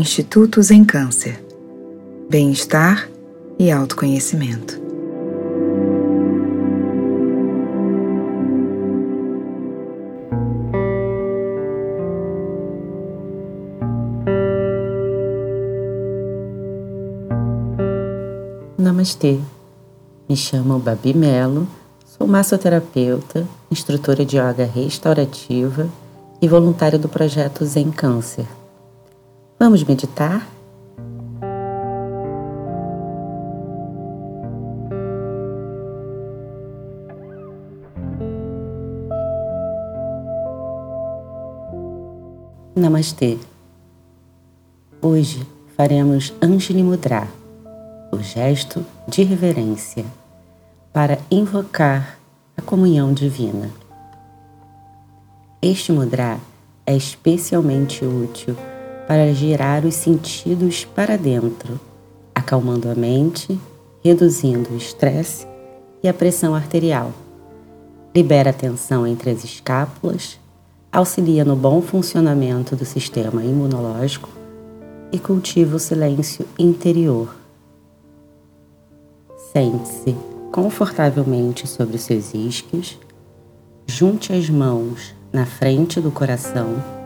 Institutos em Câncer. Bem-estar e autoconhecimento. Namastê. Me chamo Babi Melo, sou massoterapeuta, instrutora de yoga restaurativa e voluntária do projeto Zen Câncer. Vamos meditar? Namastê. Hoje faremos Anjali Mudra, o gesto de reverência, para invocar a comunhão divina. Este mudra é especialmente útil para girar os sentidos para dentro, acalmando a mente, reduzindo o estresse e a pressão arterial. Libera a tensão entre as escápulas, auxilia no bom funcionamento do sistema imunológico e cultiva o silêncio interior. Sente-se confortavelmente sobre seus isquios, junte as mãos na frente do coração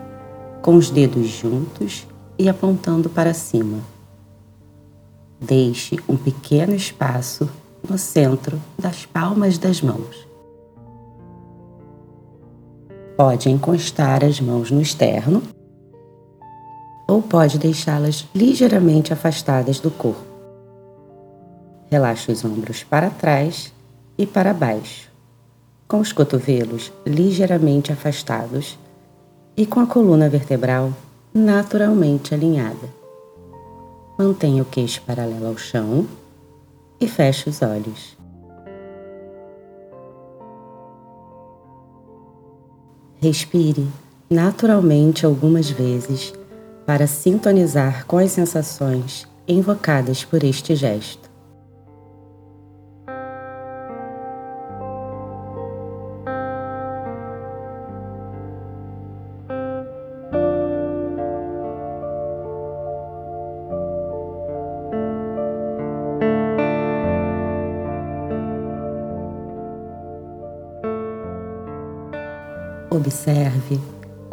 com os dedos juntos e apontando para cima. Deixe um pequeno espaço no centro das palmas das mãos. Pode encostar as mãos no externo ou pode deixá-las ligeiramente afastadas do corpo. Relaxe os ombros para trás e para baixo, com os cotovelos ligeiramente afastados e com a coluna vertebral naturalmente alinhada. Mantenha o queixo paralelo ao chão e feche os olhos. Respire naturalmente algumas vezes para sintonizar com as sensações invocadas por este gesto.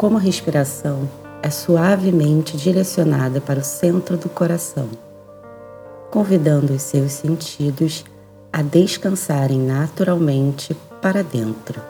Como a respiração é suavemente direcionada para o centro do coração, convidando os seus sentidos a descansarem naturalmente para dentro.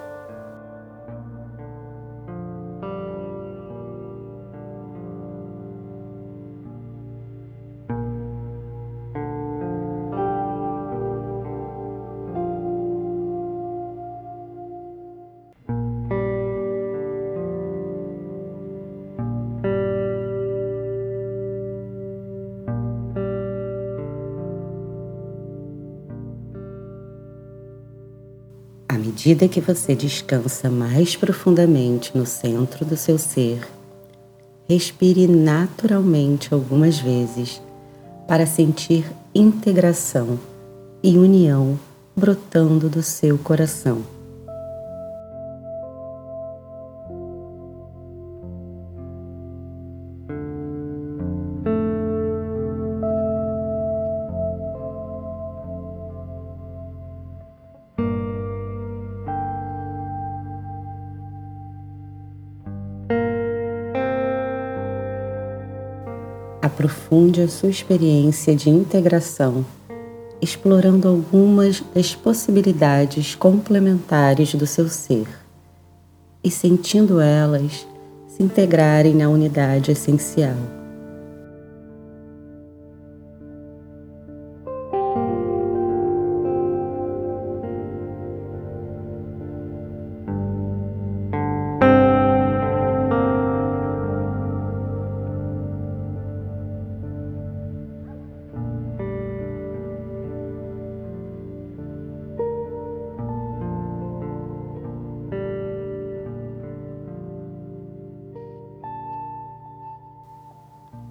Medida que você descansa mais profundamente no centro do seu ser, respire naturalmente algumas vezes para sentir integração e união brotando do seu coração. Aprofunde a sua experiência de integração, explorando algumas das possibilidades complementares do seu ser e sentindo elas se integrarem na unidade essencial.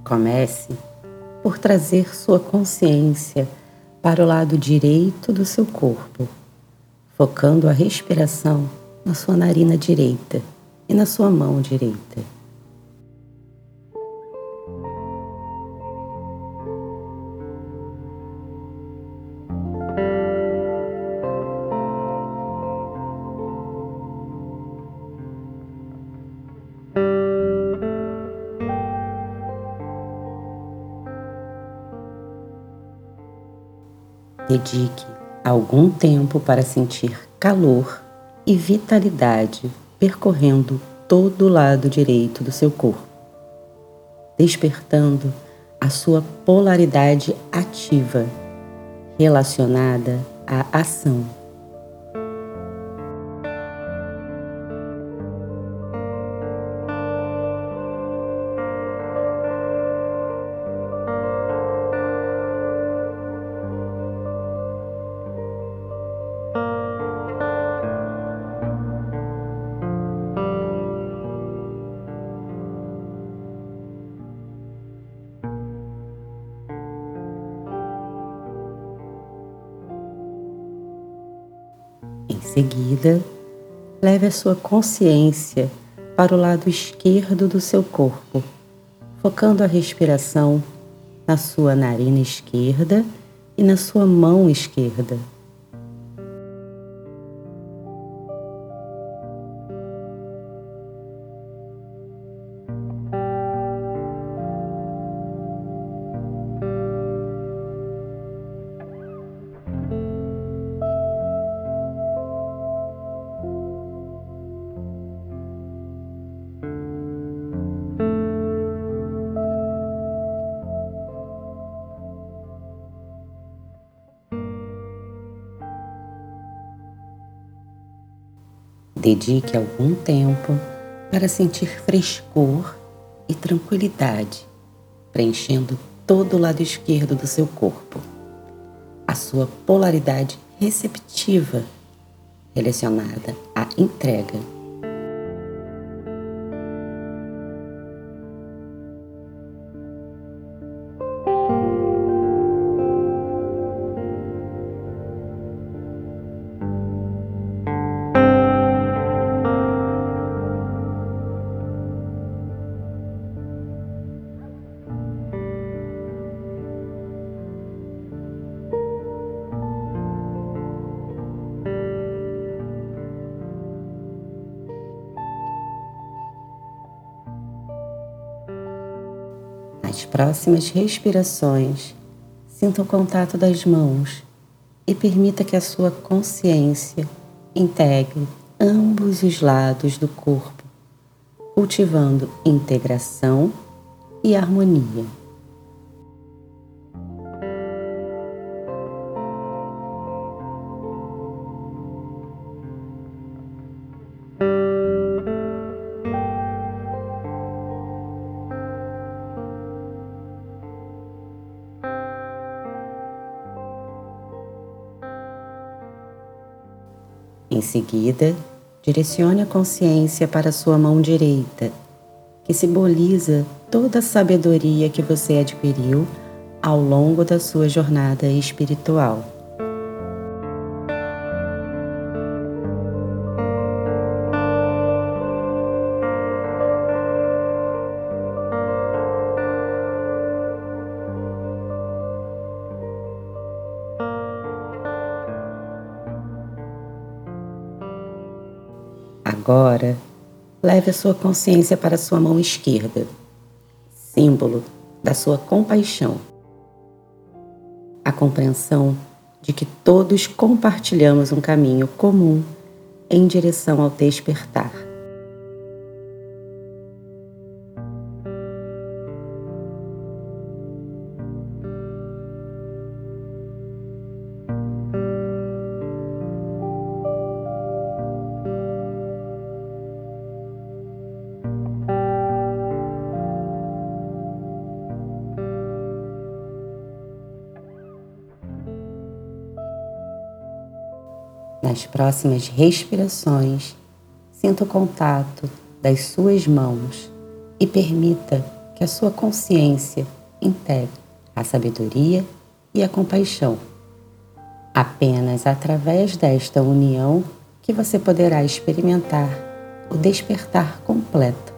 Comece por trazer sua consciência para o lado direito do seu corpo, focando a respiração na sua narina direita e na sua mão direita. Dedique algum tempo para sentir calor e vitalidade percorrendo todo o lado direito do seu corpo, despertando a sua polaridade ativa relacionada à ação Em seguida, leve a sua consciência para o lado esquerdo do seu corpo, focando a respiração na sua narina esquerda e na sua mão esquerda. Dedique algum tempo para sentir frescor e tranquilidade, preenchendo todo o lado esquerdo do seu corpo. A sua polaridade receptiva relacionada à entrega Nas próximas respirações, sinta o contato das mãos e permita que a sua consciência integre ambos os lados do corpo, cultivando integração e harmonia. Seguida, direcione a consciência para sua mão direita, que simboliza toda a sabedoria que você adquiriu ao longo da sua jornada espiritual. Leve a sua consciência para sua mão esquerda, símbolo da sua compaixão. A compreensão de que todos compartilhamos um caminho comum em direção ao despertar. Nas próximas respirações, sinta o contato das suas mãos e permita que a sua consciência integre a sabedoria e a compaixão. Apenas através desta união que você poderá experimentar o despertar completo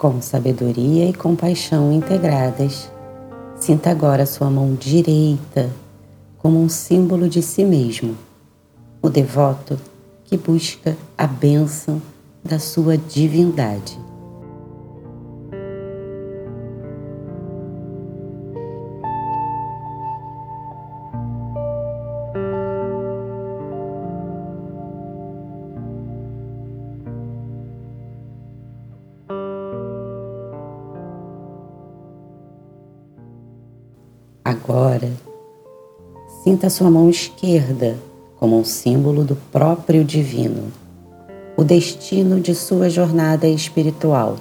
Com sabedoria e compaixão integradas, sinta agora sua mão direita como um símbolo de si mesmo, o devoto que busca a bênção da sua divindade. Agora, sinta sua mão esquerda como um símbolo do próprio divino, o destino de sua jornada espiritual,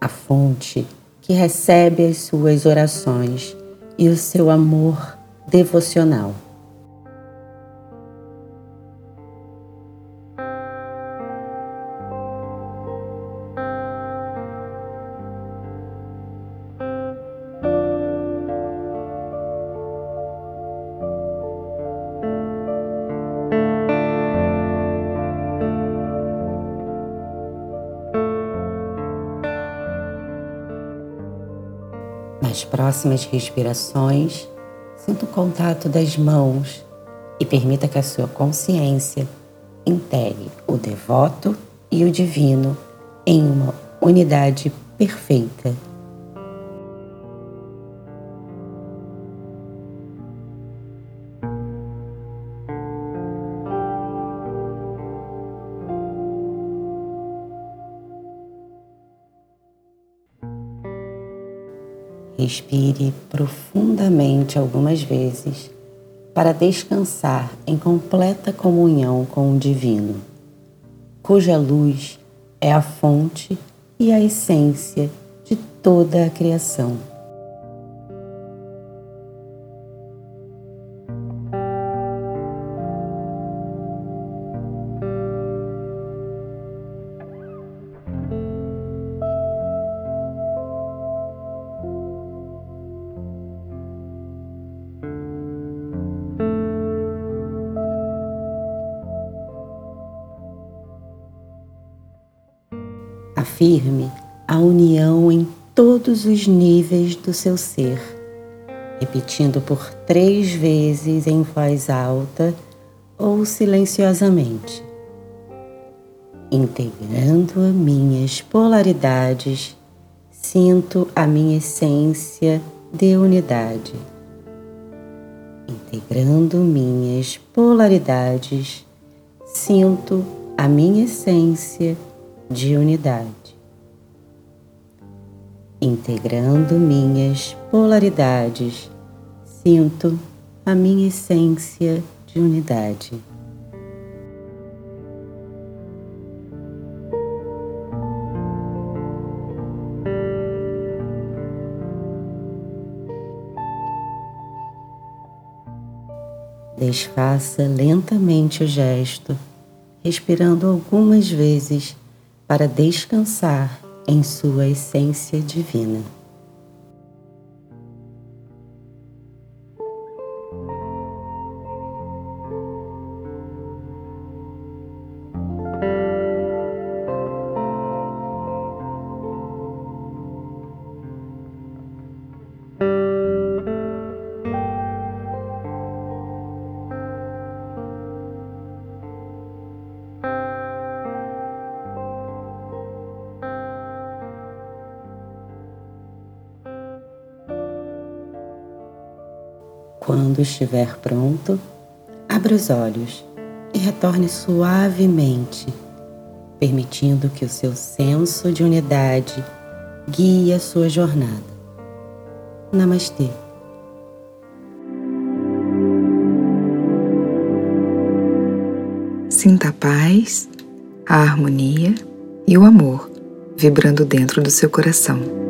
a fonte que recebe as suas orações e o seu amor devocional. Nas próximas respirações, sinta o contato das mãos e permita que a sua consciência integre o devoto e o divino em uma unidade perfeita. Respire profundamente algumas vezes para descansar em completa comunhão com o Divino, cuja luz é a fonte e a essência de toda a criação. Afirme a união em todos os níveis do seu ser, repetindo por três vezes em voz alta ou silenciosamente, integrando minhas polaridades, sinto a minha essência de unidade. Integrando minhas polaridades, sinto a minha essência de unidade, integrando minhas polaridades, sinto a minha essência de unidade. Desfaça lentamente o gesto, respirando algumas vezes para descansar em sua essência divina. Quando estiver pronto, abra os olhos e retorne suavemente, permitindo que o seu senso de unidade guie a sua jornada. Namastê. Sinta a paz, a harmonia e o amor vibrando dentro do seu coração.